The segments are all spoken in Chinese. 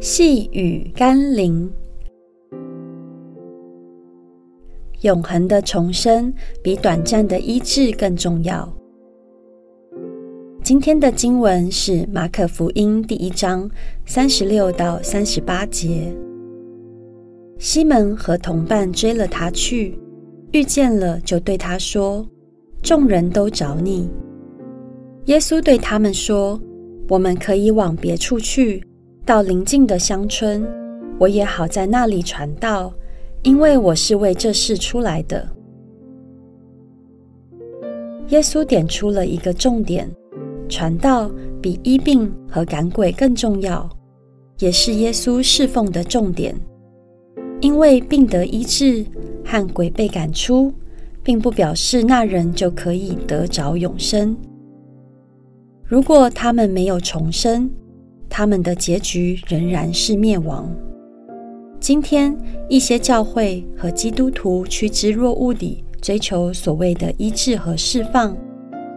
细雨甘霖，永恒的重生比短暂的医治更重要。今天的经文是马可福音第一章三十六到三十八节。西门和同伴追了他去，遇见了，就对他说：“众人都找你。”耶稣对他们说：“我们可以往别处去，到邻近的乡村，我也好在那里传道，因为我是为这事出来的。”耶稣点出了一个重点。传道比医病和赶鬼更重要，也是耶稣侍奉的重点。因为病得医治和鬼被赶出，并不表示那人就可以得着永生。如果他们没有重生，他们的结局仍然是灭亡。今天，一些教会和基督徒趋之若鹜地追求所谓的医治和释放。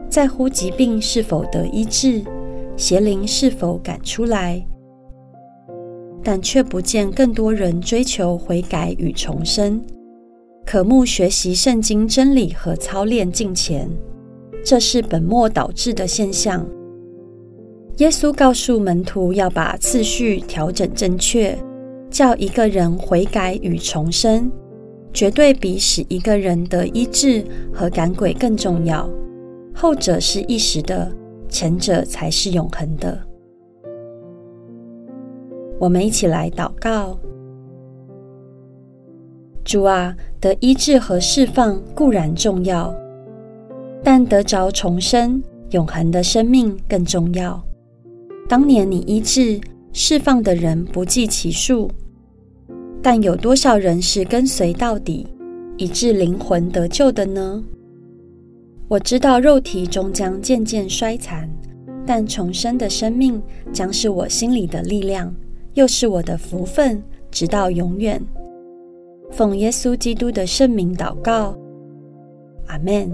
在乎疾病是否得医治，邪灵是否赶出来，但却不见更多人追求悔改与重生，渴慕学习圣经真理和操练敬虔，这是本末倒置的现象。耶稣告诉门徒要把次序调整正确，叫一个人悔改与重生，绝对比使一个人得医治和赶鬼更重要。后者是一时的，前者才是永恒的。我们一起来祷告：主啊，得医治和释放固然重要，但得着重生、永恒的生命更重要。当年你医治、释放的人不计其数，但有多少人是跟随到底，以致灵魂得救的呢？我知道肉体终将渐渐衰残，但重生的生命将是我心里的力量，又是我的福分，直到永远。奉耶稣基督的圣名祷告，阿门。